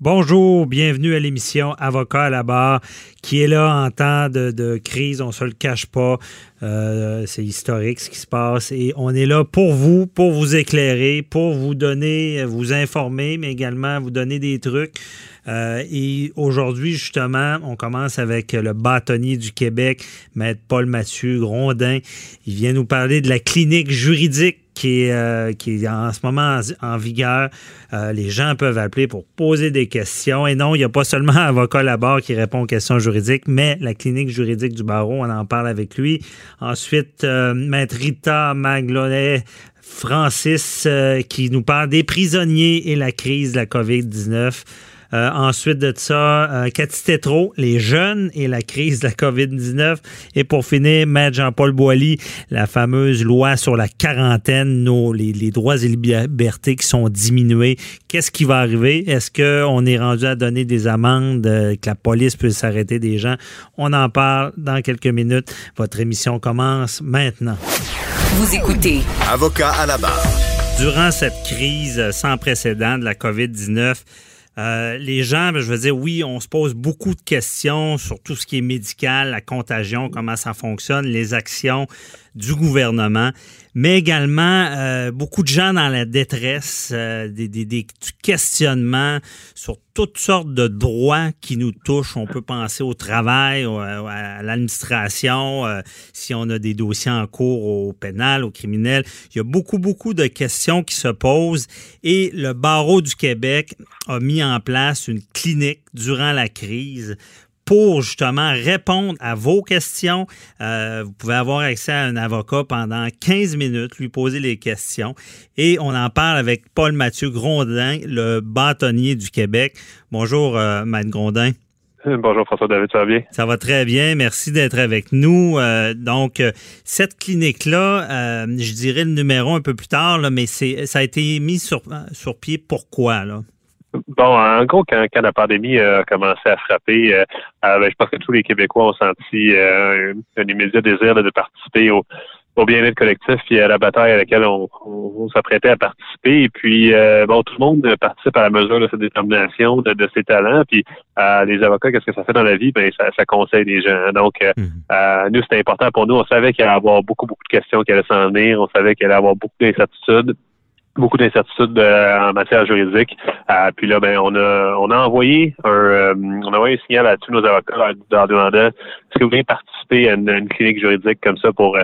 Bonjour, bienvenue à l'émission Avocat à la barre, qui est là en temps de, crise, on se le cache pas. Euh, c'est historique ce qui se passe et on est là pour vous, pour vous éclairer, pour vous donner, vous informer, mais également vous donner des trucs. Euh, et aujourd'hui, justement, on commence avec le bâtonnier du Québec, Maître Paul Mathieu Grondin. Il vient nous parler de la clinique juridique qui est, euh, qui est en ce moment en, vigueur. Euh, les gens peuvent appeler pour poser des questions. Et non, il n'y a pas seulement un avocat là-bas qui répond aux questions juridiques, mais la clinique juridique du barreau, on en parle avec lui. Ensuite, euh, Maître Rita Maglonet, Francis, qui nous parle des prisonniers et la crise de la COVID-19. Euh, ensuite de ça, euh, Cathy Tétrault, les jeunes et la crise de la COVID-19. Et pour finir, Maître Jean-Paul Boilly, la fameuse loi sur la quarantaine, nos, les, droits et libertés qui sont diminués. Qu'est-ce qui va arriver? Est-ce qu'on est rendu à donner des amendes, euh, que la police peut s'arrêter des gens? On en parle dans quelques minutes. Votre émission commence maintenant. Vous écoutez. Avocat à la barre. Durant cette crise sans précédent de la COVID-19, euh, les gens, ben, je veux dire, oui, on se pose beaucoup de questions sur tout ce qui est médical, la contagion, comment ça fonctionne, les actions du gouvernement, mais également euh, beaucoup de gens dans la détresse, euh, des, questionnements sur toutes sortes de droits qui nous touchent. On peut penser au travail, à l'administration, euh, si on a des dossiers en cours au pénal, au criminel. Il y a beaucoup, beaucoup de questions qui se posent et le barreau du Québec a mis en place une clinique durant la crise pour justement répondre à vos questions. Euh, vous pouvez avoir accès à un avocat pendant 15 minutes, lui poser les questions. Et on en parle avec Paul Mathieu Grondin, le bâtonnier du Québec. Bonjour, euh, Maître Grondin. Bonjour François David, ça va bien? Ça va très bien, merci d'être avec nous. Euh, donc, cette clinique-là, je dirais le numéro un peu plus tard, là, mais c'est, ça a été mis sur, sur pied. Pourquoi? Là? Bon, en gros, quand, la pandémie a commencé à frapper, euh, euh, ben, je pense que tous les Québécois ont senti euh, un, immédiat désir de participer au, bien-être collectif et à la bataille à laquelle on, s'apprêtait à participer. Et puis, bon, tout le monde participe à la mesure de sa détermination, de, ses talents. Puis, les avocats, qu'est-ce que ça fait dans la vie? Ben, ça, conseille les gens. Donc, mmh. nous, c'était important pour nous. On savait qu'il allait y avoir beaucoup, beaucoup de questions qui allaient s'en venir. On savait qu'il allait y avoir beaucoup d'incertitudes beaucoup d'incertitudes euh, en matière juridique. Euh, puis là, ben, on a on a envoyé un euh, on a envoyé un signal à tous nos avocats en demandant est-ce que vous voulez participer à une, clinique juridique comme ça pour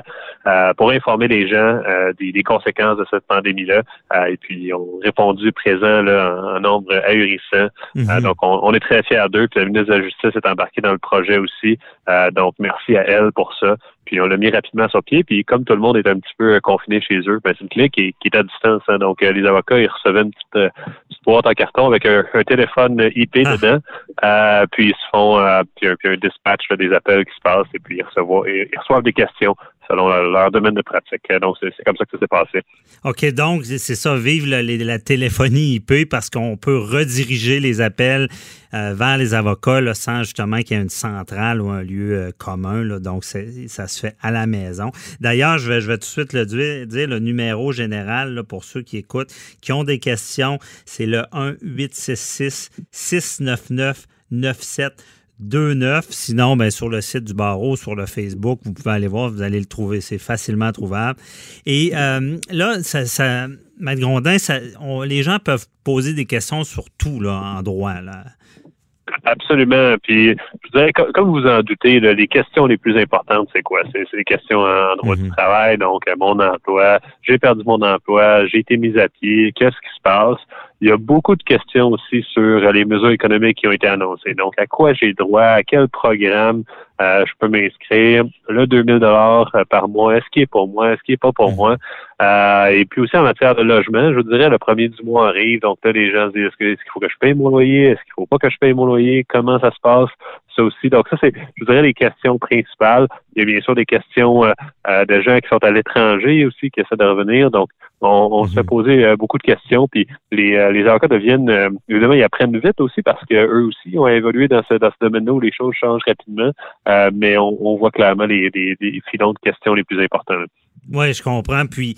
pour informer les gens des, conséquences de cette pandémie-là? et puis ils ont répondu présent là, en, nombre ahurissant. Mm-hmm. donc on, on, est très fiers d'eux. Puis la ministre de la Justice est embarquée dans le projet aussi. donc merci à elle pour ça. Puis on l'a mis rapidement sur pied. Puis comme tout le monde est un petit peu confiné chez eux, ben, c'est une clinique qui, est à distance. Hein. donc euh, les avocats, ils recevaient une petite, euh, boîte en carton avec un, téléphone IP ah. dedans. Euh, puis ils se font puis un, dispatch des appels qui se passent et puis ils reçoivent des questions selon leur, domaine de pratique. Donc, c'est comme ça que ça s'est passé. OK, donc c'est ça, vive la, téléphonie IP parce qu'on peut rediriger les appels euh, vers les avocats sans justement qu'il y ait une centrale ou un lieu euh, commun. Là, donc, ça se fait à la maison. D'ailleurs, je vais, je vais tout de suite le dire, le numéro général pour ceux qui écoutent, qui ont des questions, c'est le 1 866 699 97 2-9. Sinon, ben, sur le site du barreau, sur le Facebook, vous pouvez aller voir, vous allez le trouver. C'est facilement trouvable. Et euh, là, ça, ça, Maître Grondin, ça, les gens peuvent poser des questions sur tout là, en droit. Là. Absolument. Puis, je dirais, comme vous en doutez, les questions les plus importantes, c'est quoi? C'est les questions en droit du mhm. travail, donc euh, mon emploi, j'ai perdu mon emploi, j'ai été mis à pied, qu'est-ce qui se passe? Il y a beaucoup de questions aussi sur les mesures économiques qui ont été annoncées. Donc, à quoi j'ai droit, à quel programme? Euh, je peux m'inscrire, le 2000 dollars euh, par mois, est-ce qu'il est pour moi, est-ce qu'il est pas pour mhm. moi? Euh, et puis aussi en matière de logement, je vous dirais, le premier du mois arrive, donc là, les gens se disent, est-ce qu'il faut que je paye mon loyer? Est-ce qu'il faut pas que je paye mon loyer? Comment ça se passe? Ça aussi. Donc ça, c'est, je dirais, les questions principales. Il y a bien sûr des questions de gens qui sont à l'étranger aussi, qui essaient de revenir. Donc, on, se fait mhm. poser euh, beaucoup de questions, puis les, euh, les avocats deviennent, euh, évidemment, ils apprennent vite aussi parce qu'eux aussi ont évolué dans ce, dans ce domaine-là où les choses changent rapidement, mais on, voit clairement les, les, filons de questions les plus importants. Oui, je comprends. Puis,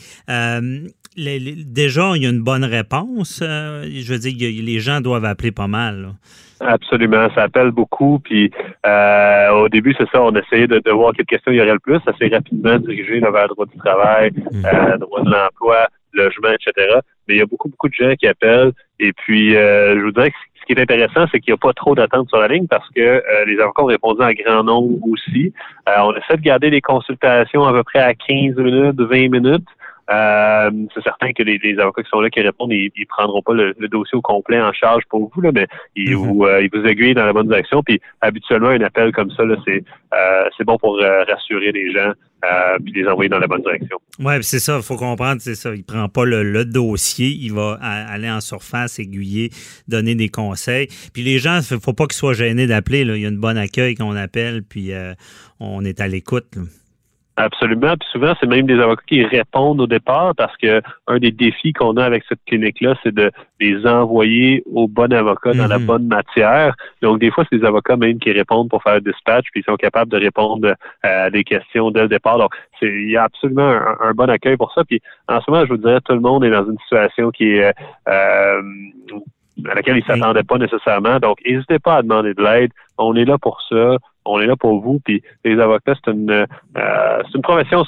déjà, il y a une bonne réponse. je veux dire, les gens doivent appeler pas mal. Absolument, ça appelle beaucoup. Puis euh, au début, c'est ça, on essayait de, de, voir quelles questions il y aurait le plus. assez rapidement dirigé vers le droit du travail, mm. euh, droit de l'emploi, logement, etc. Mais il y a beaucoup, beaucoup de gens qui appellent. Et puis, euh, je vous dirais que ce qui est intéressant, c'est qu'il n'y a pas trop d'attente sur la ligne parce que euh, les avocats ont répondu en grand nombre aussi. Euh, on essaie de garder les consultations à peu près à 15 minutes, 20 minutes. Euh, c'est certain que les, avocats qui sont là qui répondent, ils, ils prendront pas le, dossier au complet en charge pour vous, là, mais ils, mhm. vous, euh, ils vous aiguillent dans la bonne direction. Puis habituellement, un appel comme ça, c'est euh, c'est bon pour rassurer les gens. Euh, puis les envoyer dans la bonne direction. Oui, c'est ça, il faut comprendre, c'est ça. Il prend pas le, dossier, il va aller en surface, aiguiller, donner des conseils. Puis les gens, il faut pas qu'ils soient gênés d'appeler. Il y a une bonne accueil qu'on appelle, puis on est à l'écoute. Absolument. Puis souvent, c'est même des avocats qui répondent au départ parce que un des défis qu'on a avec cette clinique-là, c'est de les envoyer au bon avocat dans la mhm. bonne matière. Donc, des fois, c'est des avocats même qui répondent pour faire le dispatch, puis ils sont capables de répondre à des questions dès le départ. Donc, il y a absolument un, bon accueil pour ça. Puis en ce moment, je vous dirais, tout le monde est dans une situation qui est euh, à laquelle ils ne s'attendaient pas nécessairement. Donc, n'hésitez pas à demander de l'aide. On est là pour ça on est là pour vous. Puis les avocats, c'est une, euh, c'est une profession.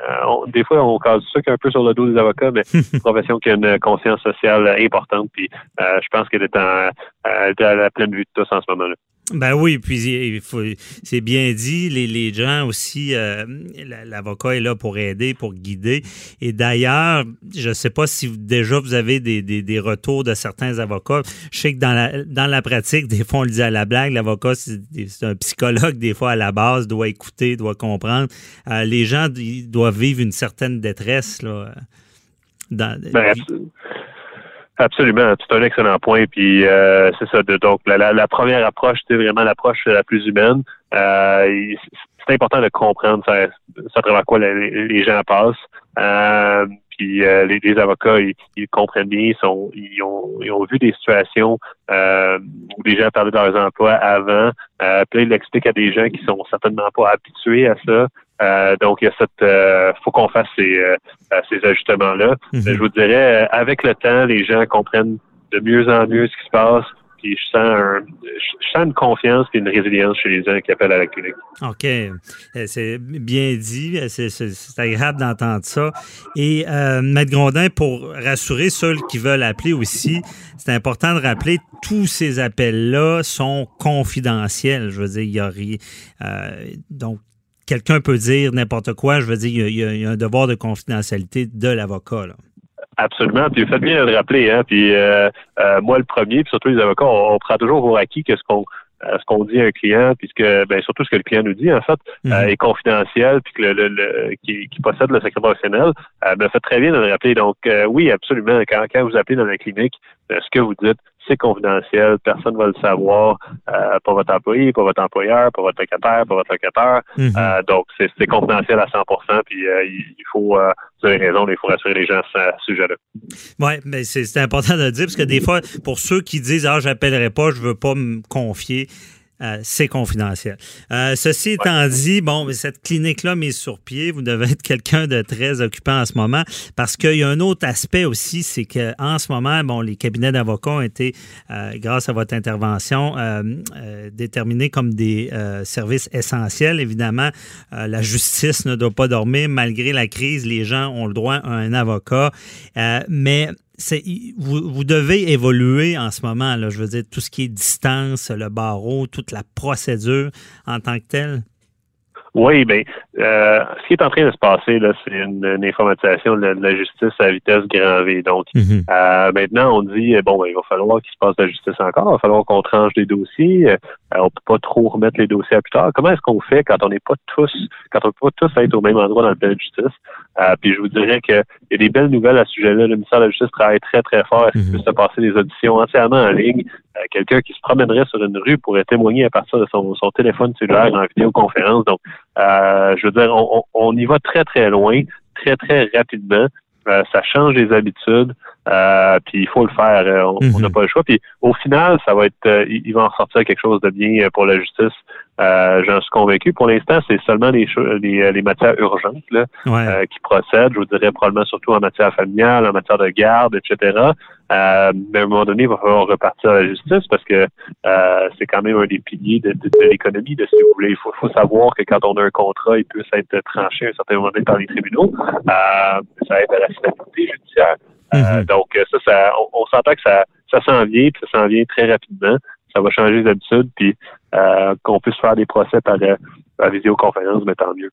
Euh, des fois, on casse ça un peu sur le dos des avocats, mais une profession qui a une conscience sociale importante. Puis euh, je pense qu'elle est, en, est à la pleine vue de tous en ce moment-là. Ben oui, puis c'est bien dit. Les, gens aussi, euh, l'avocat est là pour aider, pour guider. Et d'ailleurs, je ne sais pas si déjà vous avez des, des, retours de certains avocats. Je sais que dans la, dans la pratique, des fois, on le dit à la blague, l'avocat, c'est un psychologue, des fois, à la base, doit écouter, doit comprendre. Euh, les gens ils doivent vivre une certaine détresse. Là, dans, ben, Absolument, c'est un excellent point. Puis euh, c'est ça. donc la, première approche, c'est vraiment l'approche la plus humaine. Euh, c'est important de comprendre ça, ça à travers quoi les, gens passent. Euh, puis les, avocats, ils, comprennent bien, ils, sont, ils, ont, ils ont vu des situations où les gens perdaient leurs emplois avant. puis là, ils l'expliquent à des gens qui sont certainement pas habitués à ça. Euh, donc, il y a cette, euh, faut qu'on fasse ces, euh, ces ajustements-là. Mhm. Je vous dirais, avec le temps, les gens comprennent de mieux en mieux ce qui se passe. Puis je sens, un, je sens une confiance et une résilience chez les gens qui appellent à la clinique. OK. C'est bien dit. C'est agréable d'entendre ça. Et euh, Maître Grondin, pour rassurer ceux qui veulent appeler aussi, c'est important de rappeler tous ces appels-là sont confidentiels. Je veux dire, il y a rien. Euh, donc, quelqu'un peut dire n'importe quoi. Je veux dire, il y, a, un devoir de confidentialité de l'avocat. Absolument. Puis vous faites bien de le rappeler. Hein? Puis euh, euh, moi, le premier, puis surtout les avocats, on, prend toujours pour acquis que ce qu'on euh, ce qu'on dit à un client, puisque ben surtout ce que le client nous dit en fait mhm. est confidentiel, puis que le, qui, possède le secret professionnel, me fait très bien de le rappeler. Donc oui, absolument. Quand, quand vous appelez dans la clinique, ce que vous dites, c'est confidentiel, personne ne va le savoir, euh, pas votre employé, pas votre employeur, pas votre locataire, pas votre locataire. Mhm. Euh, donc, c'est confidentiel à 100 puis euh, il faut, vous avez raison, il faut rassurer les gens à ce sujet-là. Oui, mais c'est important de le dire, parce que des fois, pour ceux qui disent « Ah, j'appellerai pas, je veux pas me confier », euh, c'est confidentiel. Euh, ceci étant dit, bon, cette clinique-là mise sur pied, vous devez être quelqu'un de très occupant en ce moment parce qu'il y a un autre aspect aussi, c'est qu'en ce moment, bon, les cabinets d'avocats ont été, euh, grâce à votre intervention, déterminés comme des services essentiels. Évidemment, la justice ne doit pas dormir. Malgré la crise, les gens ont le droit à un avocat. mais vous, vous, devez évoluer en ce moment. Là, je veux dire, tout ce qui est distance, le barreau, toute la procédure en tant que telle. Oui, bien, euh, ce qui est en train de se passer, là, c'est une, informatisation de la, justice à vitesse grand V. Donc, mhm. euh, maintenant, on dit, bon, ben, il va falloir qu'il se passe de la justice encore, il va falloir qu'on tranche des dossiers, euh, on peut pas trop remettre les dossiers à plus tard. Comment est-ce qu'on fait quand on n'est pas tous, quand on peut pas tous être au même endroit dans le palais de justice? Euh, puis je vous dirais qu'il y a des belles nouvelles à ce sujet-là. Le ministère de la Justice travaille très, très fort à ce qu'il puisse se passer des auditions entièrement en ligne? Euh, quelqu'un qui se promènerait sur une rue pourrait témoigner à partir de son, son téléphone cellulaire en vidéoconférence. Donc, euh, je veux dire, on, on, y va très, très loin, très, très rapidement. Euh, ça change les habitudes, euh, puis il faut le faire. on n'a mhm. pas le choix. Puis au final, ça va être, il, va en sortir quelque chose de bien pour la justice. J'en suis convaincu. Pour l'instant, c'est seulement les, les, les, matières urgentes là, qui procèdent. Je vous dirais probablement surtout en matière familiale, en matière de garde, etc. Euh, mais à un moment donné, il va falloir repartir à la justice parce que euh, c'est quand même un des piliers de, l'économie, de, si vous voulez. Il faut, faut, savoir que quand on a un contrat, il peut être tranché à un certain moment donné par les tribunaux. Euh, ça aide à la stabilité judiciaire. Mm-hmm. donc, ça, ça on, s'entend que ça, ça s'en vient, puis ça s'en vient très rapidement. Ça va changer les habitudes, puis qu'on puisse faire des procès par la visioconférence, mais tant mieux.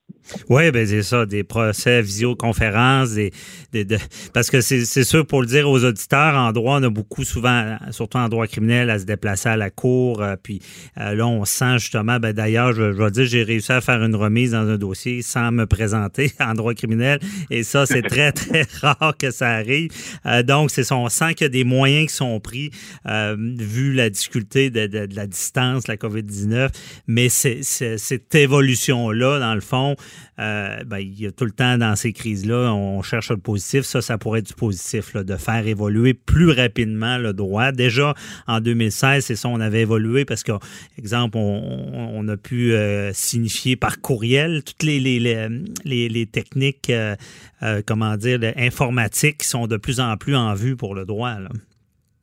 Oui, ben c'est ça, des procès visioconférences, des, des, parce que c'est sûr pour le dire aux auditeurs, en droit, on a beaucoup souvent, surtout en droit criminel, à se déplacer à la cour. Euh, puis euh, là, on sent justement, ben d'ailleurs, je, je vais dire, j'ai réussi à faire une remise dans un dossier sans me présenter en droit criminel. Et ça, c'est très, très rare que ça arrive. Euh, donc, c'est on sent qu'il y a des moyens qui sont pris, vu la difficulté de, de, de la distance, la COVID-19. Mais c'est évolué évolution-là, dans le fond, euh, ben, il y a tout le temps dans ces crises-là, on cherche le positif. Ça, ça pourrait être du positif, là, de faire évoluer plus rapidement le droit. Déjà, en 2016, c'est ça, on avait évolué parce que, exemple, on, a pu euh, signifier par courriel toutes les, techniques, euh, comment dire, informatiques qui sont de plus en plus en vue pour le droit.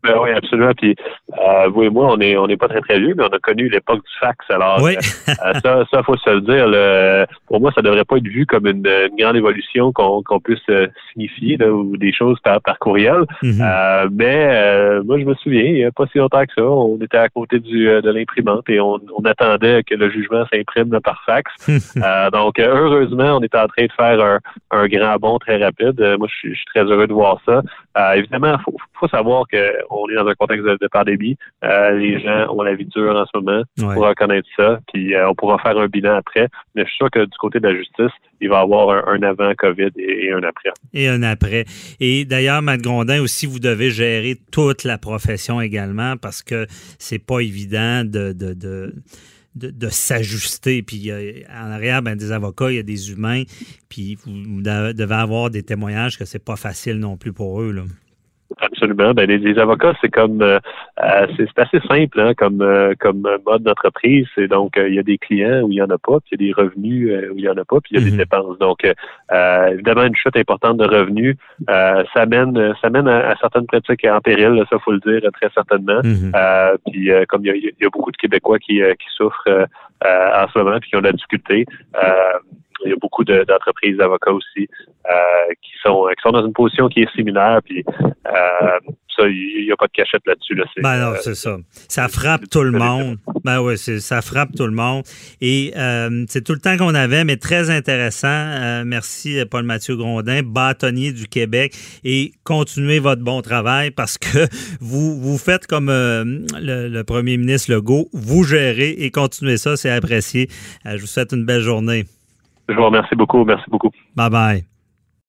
Ben oui, absolument. Puis euh, vous et moi, on est on n'est pas très très vieux, mais on a connu l'époque du fax. Alors oui. euh, ça, ça faut se le dire. Le, pour moi, ça devrait pas être vu comme une, grande évolution qu'on qu'on puisse euh, signifier là, ou des choses par, par courriel. Mhm. euh, mais euh, moi, je me souviens, il n'y a pas si longtemps que ça, on était à côté du euh, de l'imprimante et on, on, attendait que le jugement s'imprime par fax. donc heureusement, on est en train de faire un, un grand bond très rapide. moi, je suis, je suis très heureux de voir ça. évidemment, faut, faut savoir que on est dans un contexte de, pandémie. Euh, les gens ont la vie dure en ce moment. On pourra reconnaître ça, puis euh, on pourra faire un bilan après. Mais je suis sûr que du côté de la justice, il va y avoir un, avant COVID et, un après. Et un après. Et d'ailleurs, Matt Grondin, aussi, vous devez gérer toute la profession également parce que c'est pas évident de, de s'ajuster. Puis en arrière, ben, des avocats, il y a des humains. Puis vous devez avoir des témoignages que c'est pas facile non plus pour eux. Là. Absolument. Ben, les, avocats, c'est comme euh, euh, c'est assez simple hein, comme euh, comme mode d'entreprise. C'est donc il y a des clients où il y en a pas, puis il y a des revenus où il y en a pas, puis il y a des mhm. dépenses. Donc évidemment une chute importante de revenus, ça mène ça mène à, certaines pratiques en péril. ça faut le dire très certainement. Mhm. puis comme il y, a, il y, a, beaucoup de Québécois qui, qui souffrent en ce moment, puis qui ont de la difficulté il y a beaucoup d'entreprises d'avocats aussi euh, qui sont qui sont dans une position qui est similaire. Puis euh, ça, il n'y a pas de cachette là-dessus. Là. Ben non, euh, c'est ça. Ça frappe tout le monde. Ben oui, ça frappe tout le monde. Et c'est tout le temps qu'on avait, mais très intéressant. merci, Paul-Mathieu Grondin, bâtonnier du Québec. Et continuez votre bon travail parce que vous, vous faites comme le, le, premier ministre Legault, vous gérez et continuez ça, c'est apprécié. je vous souhaite une belle journée. Je vous remercie beaucoup. Merci beaucoup. Bye bye.